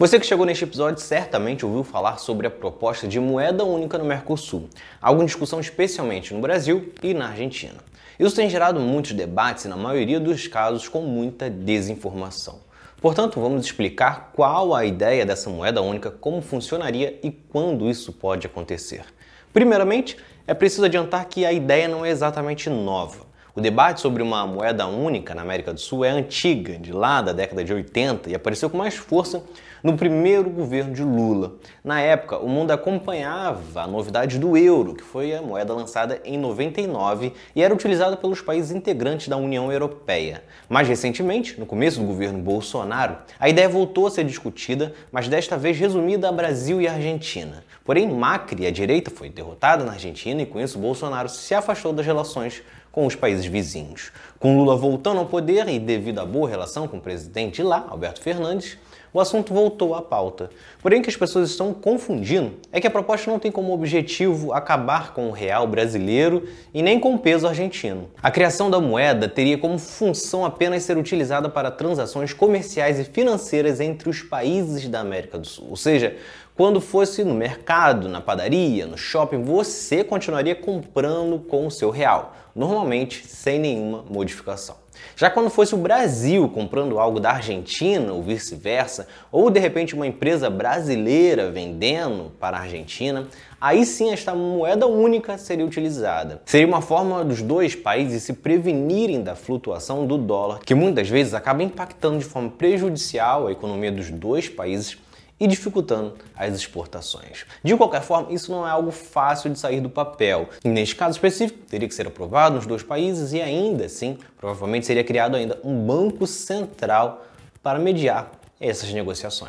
Você que chegou neste episódio certamente ouviu falar sobre a proposta de moeda única no Mercosul, algo em discussão especialmente no Brasil e na Argentina. Isso tem gerado muitos debates e, na maioria dos casos, com muita desinformação. Portanto, vamos explicar qual a ideia dessa moeda única, como funcionaria e quando isso pode acontecer. Primeiramente, é preciso adiantar que a ideia não é exatamente nova. O debate sobre uma moeda única na América do Sul é antiga, de lá da década de 80, e apareceu com mais força no primeiro governo de Lula. Na época, o mundo acompanhava a novidade do euro, que foi a moeda lançada em 99 e era utilizada pelos países integrantes da União Europeia. Mais recentemente, no começo do governo Bolsonaro, a ideia voltou a ser discutida, mas desta vez resumida a Brasil e Argentina. Porém, Macri, a direita, foi derrotada na Argentina e com isso Bolsonaro se afastou das relações com os países vizinhos. Com Lula voltando ao poder e devido à boa relação com o presidente lá, Alberto Fernandes, o assunto voltou à pauta. Porém, o que as pessoas estão confundindo é que a proposta não tem como objetivo acabar com o real brasileiro e nem com o peso argentino. A criação da moeda teria como função apenas ser utilizada para transações comerciais e financeiras entre os países da América do Sul. Ou seja, quando fosse no mercado, na padaria, no shopping, você continuaria comprando com o seu real, normalmente sem nenhuma modificação. Já quando fosse o Brasil comprando algo da Argentina ou vice-versa, ou de repente uma empresa brasileira vendendo para a Argentina, aí sim esta moeda única seria utilizada. Seria uma forma dos dois países se prevenirem da flutuação do dólar, que muitas vezes acaba impactando de forma prejudicial a economia dos dois países e dificultando as exportações. De qualquer forma, isso não é algo fácil de sair do papel. E neste caso específico, teria que ser aprovado nos dois países e ainda assim, provavelmente seria criado ainda um banco central para mediar essas negociações.